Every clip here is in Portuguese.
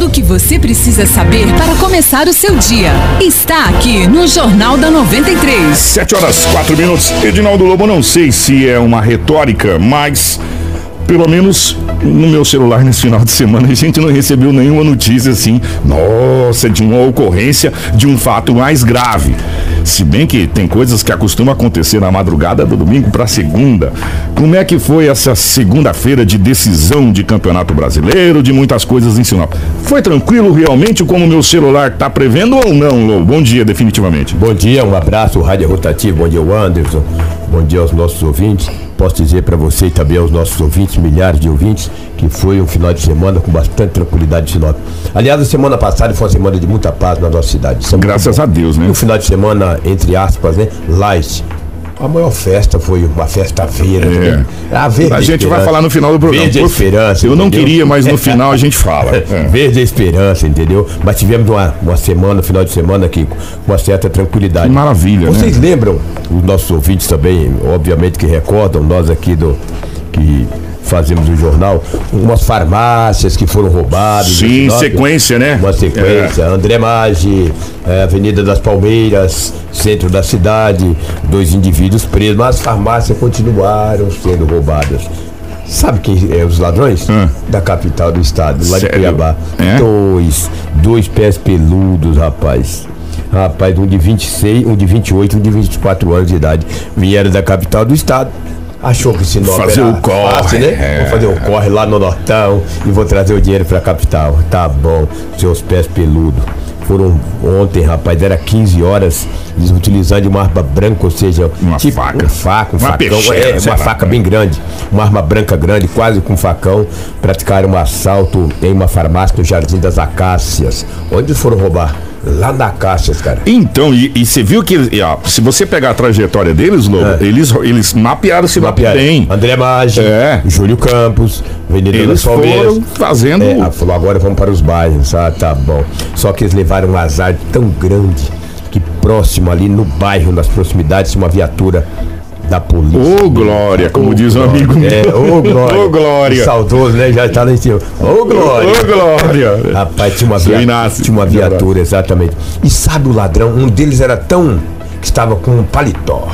Tudo o que você precisa saber para começar o seu dia está aqui no Jornal da 93. 7 horas 4 minutos. Edinaldo Lobo, não sei se é uma retórica, mas pelo menos no meu celular nesse final de semana a gente não recebeu nenhuma notícia assim, nossa, de uma ocorrência de um fato mais grave. Se bem que tem coisas que acostumam acontecer na madrugada do domingo para segunda. Como é que foi essa segunda-feira de decisão de Campeonato Brasileiro, de muitas coisas em Sinop? Foi tranquilo realmente como meu celular está prevendo ou não, Lô? Bom dia, definitivamente. Bom dia, um abraço, Rádio Rotativo, bom dia, Anderson, bom dia aos nossos ouvintes posso dizer para você e também aos nossos ouvintes, milhares de ouvintes, que foi um final de semana com bastante tranquilidade de Sinop. Aliás, a semana passada foi uma semana de muita paz na nossa cidade. Graças a Deus, né? Um final de semana, entre aspas, né? Light. A maior festa foi uma festa feira. É. Né? A, verde a gente vai falar no final do programa. Verde Esperança. Eu não entendeu? queria, mas no final a gente fala. É. Verde Esperança, entendeu? Mas tivemos uma, uma semana, um final de semana aqui com uma certa tranquilidade. Que maravilha. Vocês né? lembram, os nossos ouvintes também, obviamente que recordam, nós aqui do. que fazemos o jornal, umas farmácias que foram roubadas. Sim, sequência, né? Uma sequência. É. André Maggi, é, Avenida das Palmeiras, centro da cidade, dois indivíduos presos, mas as farmácias continuaram sendo roubadas. Sabe quem é os ladrões? Hum. Da capital do estado, lá Sério? de Cuiabá. É? Dois, dois pés peludos, rapaz. Rapaz, um de 26, um de 28, um de 24 anos de idade. Vieram da capital do estado achou que Sinop fazer o corre, fácil, né? É. Vou fazer o corre lá no Nortão e vou trazer o dinheiro pra capital. Tá bom, seus pés peludos. Foram ontem, rapaz, era 15 horas, eles utilizando uma arma branca, ou seja, uma tipo, faca. Uma faca, um uma facão, peixeira, é, uma faca bem grande, uma arma branca grande, quase com facão, praticaram um assalto em uma farmácia no Jardim das Acácias. Onde foram roubar? Lá na caixa, cara. Então, e, você viu que, ó, se você pegar a trajetória deles, Lobo, é. eles, eles mapearam esse mapearam. bem. André Maggi, é. Júlio Campos, Avenida eles foram fazendo... É, falou, agora vamos para os bairros. Ah, tá bom. Só que eles levaram um azar tão grande que próximo ali no bairro, nas proximidades, uma viatura da polícia. Ô, oh, Glória, como oh, diz um amigo meu. É, ô, oh, Glória. Ô, Glória. Saudoso, né? Já tá lá em cima. Ô, Glória. Ô, Glória. Rapaz, tinha uma, via... tinha uma viatura, exatamente. E sabe o ladrão? Um deles era tão. que estava com um paletó.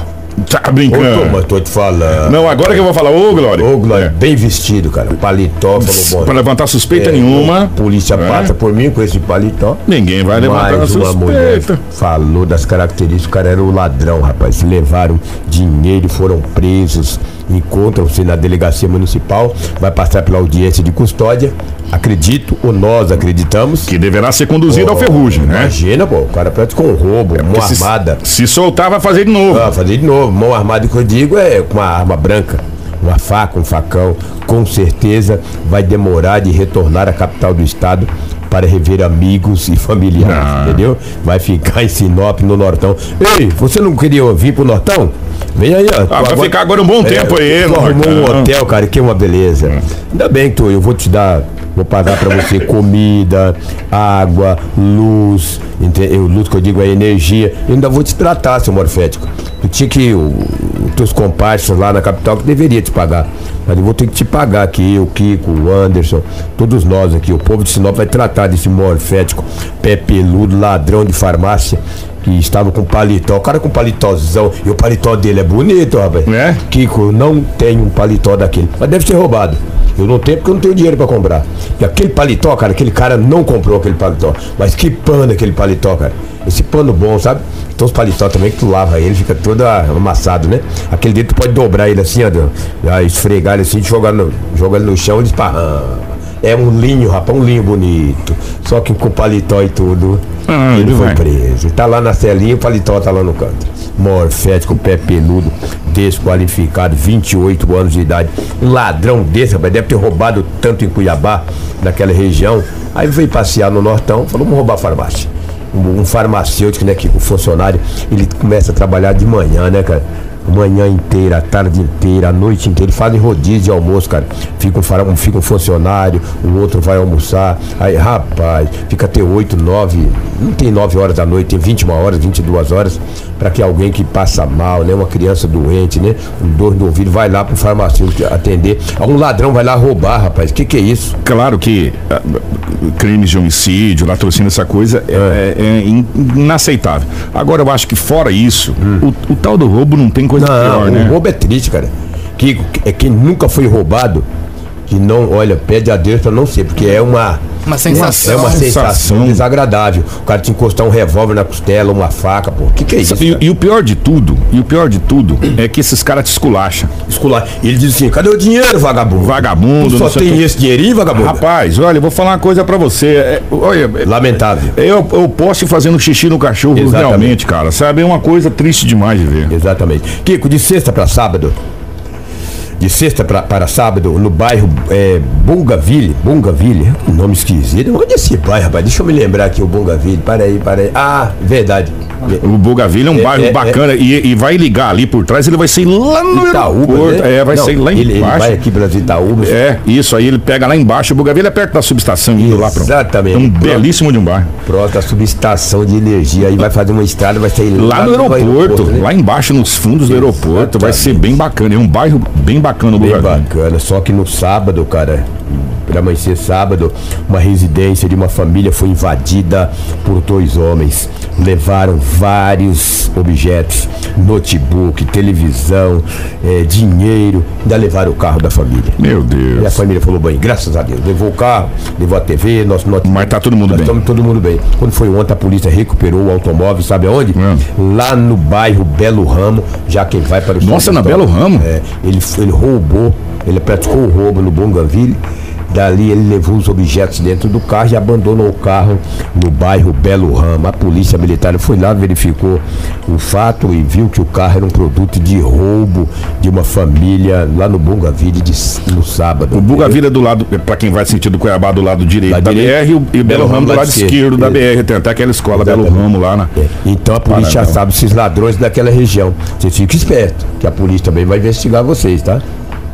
Tá brincando. Ô, mas tô te falando. Não, agora que eu vou falar, ô Glória. Ô Glória, é. bem vestido, cara. Paletó, falou bom. Pra levantar suspeita é, nenhuma. Polícia é. passa por mim com esse paletó. Ninguém vai levantar Mais suspeita. uma mulher falou das características, o cara era o ladrão, rapaz. Levaram dinheiro, foram presos encontram-se na delegacia municipal, vai passar pela audiência de custódia. Acredito, ou nós acreditamos. Que deverá ser conduzido oh, ao ferrugem, né? Imagina, pô, o cara praticou um roubo, é se, armada. Se soltar, vai fazer de novo. Ah, fazer de novo. Mão armada que eu digo é com uma arma branca uma faca, um facão, com certeza vai demorar de retornar à capital do estado para rever amigos e familiares, ah. entendeu? Vai ficar em Sinop, no Nortão. Ei, você não queria vir pro Nortão? Vem aí, ó. Ah, vai agora, ficar agora um bom é, tempo aí, Arrumou um hotel, cara, que é uma beleza. Hum. Ainda bem que tu, eu vou te dar Vou pagar para você comida, água, luz, entendeu? luz que eu digo é energia. Eu ainda vou te tratar, seu morfético. Tu tinha que. Os teus comparsas lá na capital que deveria te pagar. Mas eu vou ter que te pagar aqui, o Kiko, o Anderson, todos nós aqui. O povo de Sinop vai tratar desse morfético, pé peludo, ladrão de farmácia que estava com paletó. O cara com paletózão. E o paletó dele é bonito, rapaz. É? Kiko, não tem um paletó daquele. Mas deve ser roubado. Eu não tenho porque eu não tenho dinheiro para comprar. E aquele paletó, cara, aquele cara não comprou aquele paletó. Mas que pano aquele paletó, cara. Esse pano bom, sabe? Então os paletó também que tu lava ele, fica todo amassado, né? Aquele dedo tu pode dobrar ele assim, ó, esfregar ele assim, jogar, no, jogar ele no chão e esparrama. É um linho, rapaz, um linho bonito. Só que com paletó e tudo, ah, ele foi vai. preso. Tá lá na celinha, o paletó tá lá no canto. Morfético, pé peludo, desqualificado, 28 anos de idade. Um ladrão desse, rapaz, deve ter roubado tanto em Cuiabá, naquela região. Aí veio passear no Nortão, falou, vamos roubar a farmácia. Um, um farmacêutico, né, que o funcionário, ele começa a trabalhar de manhã, né, cara? Manhã inteira, a tarde inteira, a noite inteira. Eles fazem rodízio de almoço, cara. Fica um, fica um funcionário, o outro vai almoçar. Aí, rapaz, fica até 8, 9, não tem 9 horas da noite, tem 21 horas, 22 horas, para que alguém que passa mal, né? Uma criança doente, né? Um dor no ouvido, vai lá pro farmacêutico atender. Um ladrão vai lá roubar, rapaz. Que que é isso? Claro que ah, crimes de homicídio, latrocínio, essa coisa é, é- é in- inaceitável. Agora, eu acho que fora isso, o, o tal do roubo não tem coisa Não, pior, o né? roubo é triste, cara. Que é quem nunca foi roubado, que não, olha, pede a Deus pra não ser, porque é uma Uma sensação. é uma sensação Sensação. desagradável. O cara te encostar um revólver na costela, uma faca, pô. Que que é isso? E, e o pior de tudo, e o pior de tudo é que esses caras te esculacham. Escolar. E ele diz assim: cadê o dinheiro, vagabundo? Vagabundo, Tu só o tem quê. esse dinheirinho, vagabundo? Rapaz, olha, eu vou falar uma coisa pra você. é, olha, é, Lamentável. eu, eu posso ir fazendo xixi no cachorro Exatamente. realmente, cara. Sabe? É uma coisa triste demais de ver. Exatamente. Kiko, de sexta para sábado, de sexta pra, para sábado, no bairro é, Bongaville, Bongaville, um nome esquisito. Onde é esse bairro, rapaz? Deixa eu me lembrar aqui, o Bongaville. Para aí, para aí. Ah, verdade. O Bougainville é um É, bairro é, bacana e, e vai ligar ali por trás, ele vai ser lá no Itaúba, aeroporto. né? É, vai Não, ser lá ele, ele embaixo. vai aqui pelas Itaúbas. É, isso aí, ele pega lá embaixo. O Bougainville é perto da subestação, indo lá pra Exatamente. É um Pronto. belíssimo de um bairro. Pronto, a subestação de energia. Aí vai fazer uma estrada, vai sair Lá no aeroporto, né? lá embaixo, nos fundos do aeroporto, vai ser bem bacana. É um bairro bem bacana o Bem Bougainville. bacana, só que no sábado, cara, para amanhecer sábado, uma residência de uma família foi invadida por dois homens. Levaram vários objetos, notebook, televisão, eh, dinheiro, ainda levaram o carro da família. Meu E a Deus. família falou bem, graças a Deus, levou o carro, levou a TV, nosso notebook. Mas tá todo mundo Nós bem. estamos todo mundo bem. Quando foi ontem, a polícia recuperou o automóvel, sabe aonde? Hum. Lá no bairro Belo Ramo, já quem vai para o Nossa, na. Belo Ramo? É, ele, ele roubou, ele praticou o roubo no Bongaville. Dali ele levou os objetos dentro do carro e abandonou o carro no bairro Belo Ramo. A polícia militar foi lá, verificou o fato e viu que o carro era um produto de roubo de uma família lá no Bongaville de, no sábado. O Bougainville é do lado, pra quem vai sentido Cuiabá, do lado direito Lado da direito. BR e o- e o Belo Ramo do lado esquerdo da BR. Tem até aquela escola Belo Exatamente. Ramo lá, né? É, Então a polícia já Paranão. sabe esses ladrões daquela região. Vocês fiquem espertos, que a polícia também vai investigar vocês, tá?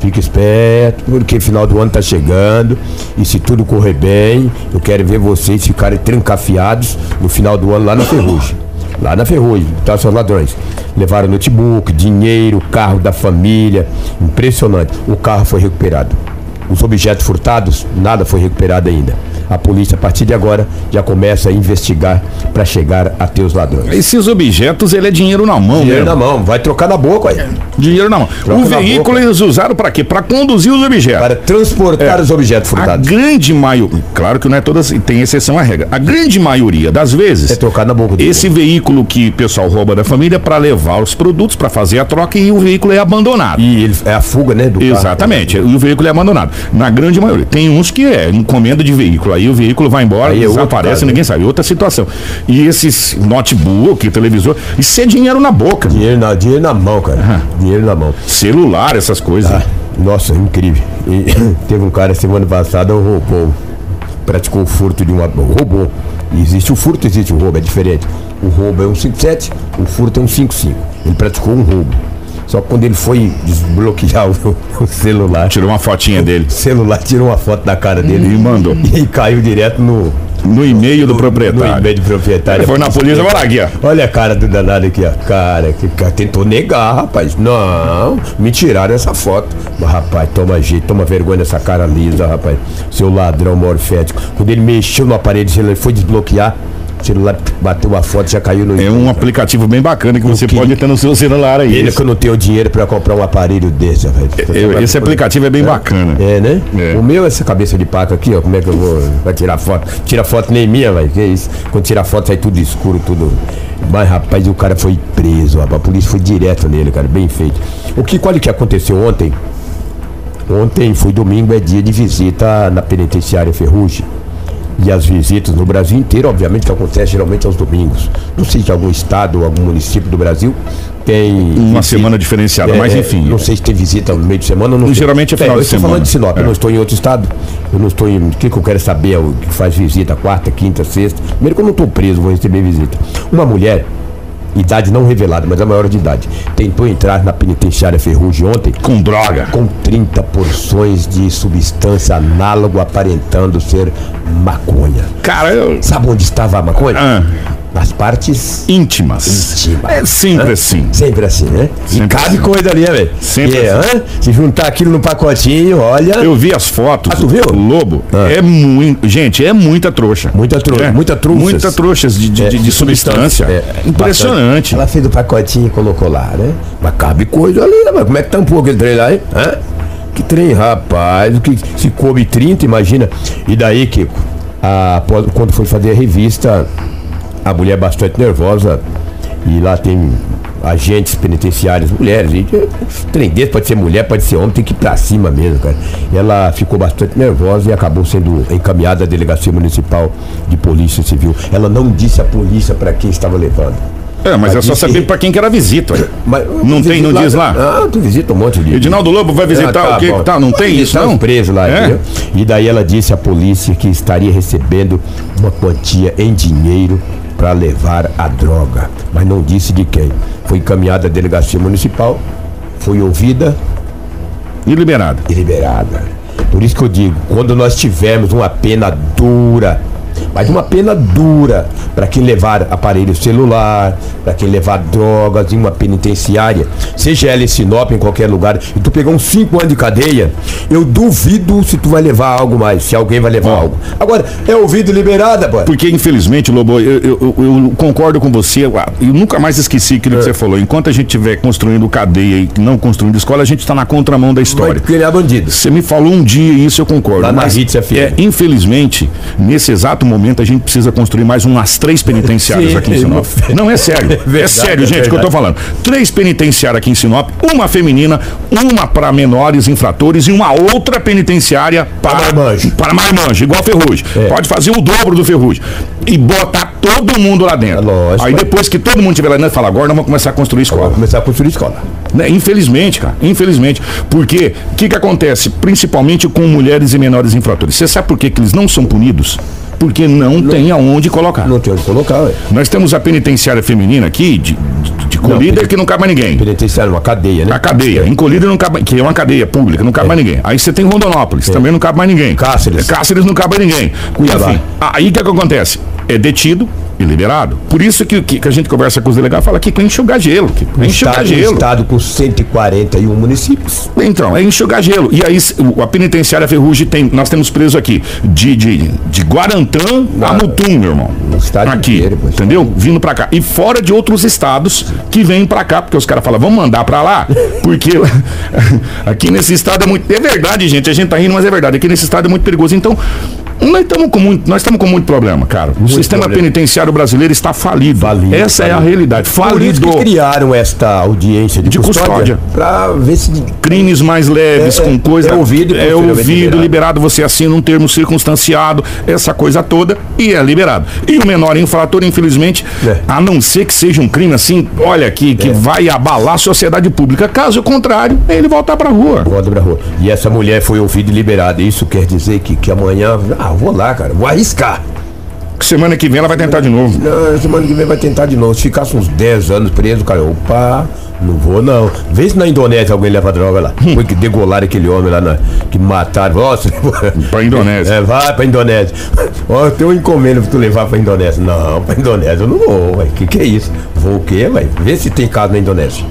Fique esperto, porque final do ano tá chegando. E se tudo correr bem, eu quero ver vocês ficarem trancafiados no final do ano lá na ferrugem. Lá na ferrugem, tá, seus ladrões? Levaram notebook, dinheiro, carro da família. Impressionante. O carro foi recuperado. Os objetos furtados, nada foi recuperado ainda. A polícia, a partir de agora, já começa a investigar para chegar até os ladrões. Esses objetos, ele é dinheiro na mão, Dinheiro né? na mão, vai trocar na boca, aí. Dinheiro na mão. Troca o veículo boca. eles usaram pra quê? Pra conduzir os objetos. Para transportar É. os objetos A furtados. grande maioria, claro que não é todas, tem exceção à regra. A grande maioria das vezes, É trocar na boca esse veículo que o pessoal rouba da família é pra levar os produtos, pra fazer a troca e o veículo é abandonado. E ele, é a fuga, né? Do carro. Exatamente, e o veículo é abandonado. Na grande maioria. Tem uns que é encomenda de veículo, aí o veículo vai embora, Aí é desaparece, caso, ninguém sabe. Outra situação. E esses notebook, televisor, isso é dinheiro na boca. Dinheiro na, dinheiro na mão, cara. Dinheiro na mão. Celular, essas coisas. Ah, nossa, incrível. E teve um cara semana passada, roubou. Praticou o furto de uma. Roubou. Existe o furto, existe o roubo, é diferente. O roubo é um 57, o furto é um 55. Ele praticou um roubo. Só que quando ele foi desbloquear o, o celular, Tirou uma fotinha dele o celular tirou uma foto da cara dele e mandou. e caiu direto no, No e-mail do no proprietário. e-mail do proprietário. Ele foi na polícia, vai lá, aqui, ó. Olha a cara do danado aqui, ó. Cara, que cara tentou negar, rapaz. Não, me tiraram essa foto. Mas, rapaz, toma jeito, toma vergonha nessa cara lisa, rapaz. Seu ladrão morfético. Quando ele mexeu no aparelho, ele foi desbloquear. O celular bateu a foto, já caiu no É um aplicativo bem bacana que você pode ter no seu celular aí. Ele que eu não tenho dinheiro pra comprar um aparelho desse, velho. eu- esse aplicativo é bem bacana. É, né? É. O meu é essa cabeça de paca aqui, ó. Como é que eu vou. Vai tirar foto? Tira foto nem minha, velho. Que isso? Quando tira foto sai tudo escuro, tudo. Mas, rapaz, o cara foi preso, rapaz. A polícia foi direto nele, cara. Bem feito. O que, qual é que aconteceu ontem? Ontem foi domingo, é dia de visita na penitenciária Ferrugem. E as visitas no Brasil inteiro, obviamente, que acontece geralmente aos domingos. Não sei se algum estado ou algum município do Brasil tem. Uma semana diferenciada, É, mas é, enfim. Não sei se tem visita no meio de semana ou não. Geralmente é final eu de estou semana. falando de Sinop, É. eu não estou em outro estado. Eu não estou em. O que, que eu quero saber? O que faz visita quarta, quinta, sexta. Primeiro que eu não estou preso, vou receber visita. Uma mulher idade não revelada, mas a maior de idade, tentou entrar na penitenciária Ferrugem ontem Com droga. com 30 porções de substância análogo aparentando ser maconha. Cara, eu... Sabe onde estava a maconha? Ah, Nas partes íntimas. íntimas. É sempre assim. Sempre assim, né? Sempre e cabe assim. coisa ali, né, velho? Sempre assim. Se juntar aquilo no pacotinho, olha. Eu vi as fotos. Ah, tu viu? Lobo. Ah. É muito. Gente, é muita trouxa. Muita trouxa, É. muita trouxas. Muita trouxas de, de, É, de- de substância. É, Impressionante. Ela fez o pacotinho e colocou lá, né? Mas cabe coisa ali, né? Mas como é que tampou aquele trem lá, hein? Hã? Que trem, rapaz. Que se coube 30, imagina. E daí, Kiko, a- quando foi fazer a revista, a mulher bastante nervosa. E lá tem agentes penitenciários, mulheres. E, eh, trem desse pode ser mulher, pode ser homem, tem que ir pra cima mesmo, cara. Ela ficou bastante nervosa e acabou sendo encaminhada à delegacia municipal de polícia civil. Ela não disse à polícia para quem estava levando. É, mas Mas é só saber pra quem que era a visita. Mas, Não tem, não diz lá? Ah, tu visita um monte de. Edinaldo Lobo vai visitar o quê? bom. Tá, não tem isso, não? os presos lá, É? E daí ela disse à polícia que estaria recebendo uma quantia em dinheiro para levar a droga, mas não disse de quem. Foi encaminhada à delegacia municipal, foi ouvida E liberado. e liberada. Por isso que eu digo, quando nós tivermos uma pena dura, mas uma pena dura para quem levar aparelho celular, para quem levar drogas em uma penitenciária, seja ela em Sinop, em qualquer lugar, e tu pegar uns 5 anos de cadeia, eu duvido se tu vai levar algo mais, se alguém vai levar Ó. algo. Agora, é ouvido liberada, pô. Porque, infelizmente, Lobo, eu, eu- eu- eu concordo com você. Eu, nunca mais esqueci aquilo É. que você falou. Enquanto a gente estiver construindo cadeia e não construindo escola, a gente está na contramão da história. criar bandido. Você me falou um dia e isso eu concordo. Lá na mas, é, infelizmente, nesse exato momento, a gente precisa construir mais umas três penitenciárias Sim, aqui em Sinop. irmão. Não, é sério. É, verdade, sério, é gente, que eu tô falando. Três penitenciárias aqui em Sinop, uma feminina, uma para menores infratores e uma outra penitenciária para marmanjo. Para marmanjo, igual Ferrugem. É. Pode fazer o dobro do Ferrugem. E botar todo mundo lá dentro. É lógico. Aí depois que todo mundo estiver lá dentro, fala, agora nós vamos começar a construir escola. Vamos começar a construir escola. Né? Infelizmente, cara, infelizmente. Porque o que, que acontece? Principalmente com mulheres e menores infratores. Você sabe por que, que eles não são punidos? Porque não, tem aonde colocar. Não tem onde colocar, ué. Nós temos a penitenciária feminina aqui, de, de, de colíder, que não cabe mais ninguém. Penitenciária, uma cadeia, né? A cadeia, em colíder não cabe, que é uma cadeia pública, não cabe mais ninguém. Aí você tem Rondonópolis, também não cabe mais ninguém. Cáceres. Cáceres não cabe mais ninguém. Cuiabá. Enfim, aí o que, que acontece? É detido e liberado. Por isso que, que, que a gente conversa com os delegados fala que é enxugar gelo. Que é enxugar Estado, um gelo. estado com 141 municípios. Então, é enxugar gelo. E aí, a penitenciária Ferrugem tem. Nós temos preso aqui de, de, de Guarantã a Ah, Mutum, meu irmão. estado aqui. inteiro, entendeu? Vindo pra cá. E fora de outros estados que vêm pra cá, porque os caras falam, vamos mandar pra lá, porque aqui nesse estado é muito. É verdade, gente. A gente tá rindo, mas é verdade. Aqui nesse estado é muito perigoso. Então. Nós estamos com muito, nós estamos com muito problema, cara. O sistema problema. penitenciário brasileiro está falido. Falido, Essa é a falido. realidade. Por isso Falido. criaram esta audiência de, De custódia. Pra ver se. crimes mais leves, É, com é, coisa. é ouvido é ouvido, liberado. liberado. você assina um termo circunstanciado, essa coisa toda, e é liberado. E o menor infrator, infelizmente, É. a não ser que seja um crime assim, olha aqui, que vai abalar a sociedade pública. Caso contrário, é ele voltar pra rua. Roda pra rua. E essa mulher foi ouvida e liberada. Isso quer dizer que, que amanhã. Ah, vou lá, cara. Vou arriscar. Semana que vem ela vai tentar de novo. Não, semana que vem vai tentar de novo. Se ficasse uns 10 anos preso, cara, opa, não vou não. Vê se na Indonésia alguém leva droga lá. Foi que degolaram aquele homem lá, na, que mataram. Nossa, Pra Indonésia. É, vai pra Indonésia. Ó, tem um encomenda pra tu levar pra Indonésia. Não, pra Indonésia eu não vou, ué. Que que é isso? Vou o quê, ué? Vê se tem caso na Indonésia.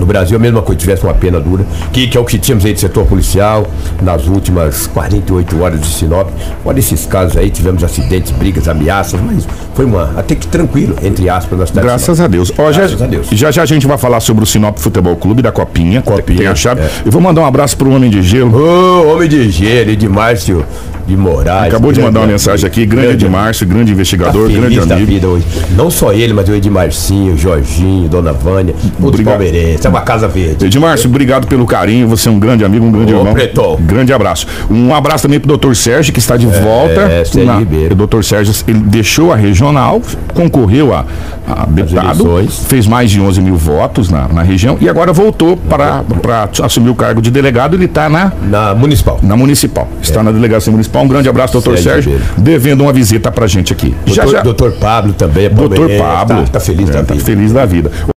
No Brasil, a mesma coisa, tivesse uma pena dura, que, que é o que tínhamos aí de setor policial nas últimas 48 horas de Sinop. Fora esses casos aí, tivemos acidentes, brigas, ameaças, mas foi uma, até que tranquilo, entre aspas, na cidade de Graças Sinop. a Deus. Ó, já, Graças a Deus. já já a gente vai falar sobre o Sinop Futebol Clube da Copinha. Copinha, Tem a chave. é. Eu vou mandar um abraço pro Homem de Gelo. Ô, homem de gelo, de Márcio de Moraes. Acabou de mandar uma mensagem aqui. Grande Edmárcio, grande Tá investigador, feliz grande amigo. vida hoje. Não só ele, mas o Edmarcinho, o Jorginho, Dona Vânia, Obrigado. palmeirenses. É uma casa verde. Edmárcio, obrigado pelo carinho. Você é um grande amigo, um grande Ô, irmão. Pretão. Grande abraço. Um abraço também pro doutor Sérgio, que está de volta. é, Sérgio Ribeiro. O doutor Sérgio, ele deixou a regional, concorreu a, a deputado, fez mais de 11 mil votos na, na região e agora voltou para para assumir o cargo de delegado. Ele está na, Na municipal. na municipal. Está na delegacia municipal. Municipal. Um grande abraço, doutor Sérgio Sérgio, devendo uma visita pra gente aqui. Doutor, doutor Pablo também. é Doutor palmeirense, Pablo. Tá, tá feliz É, da tá vida. feliz da vida.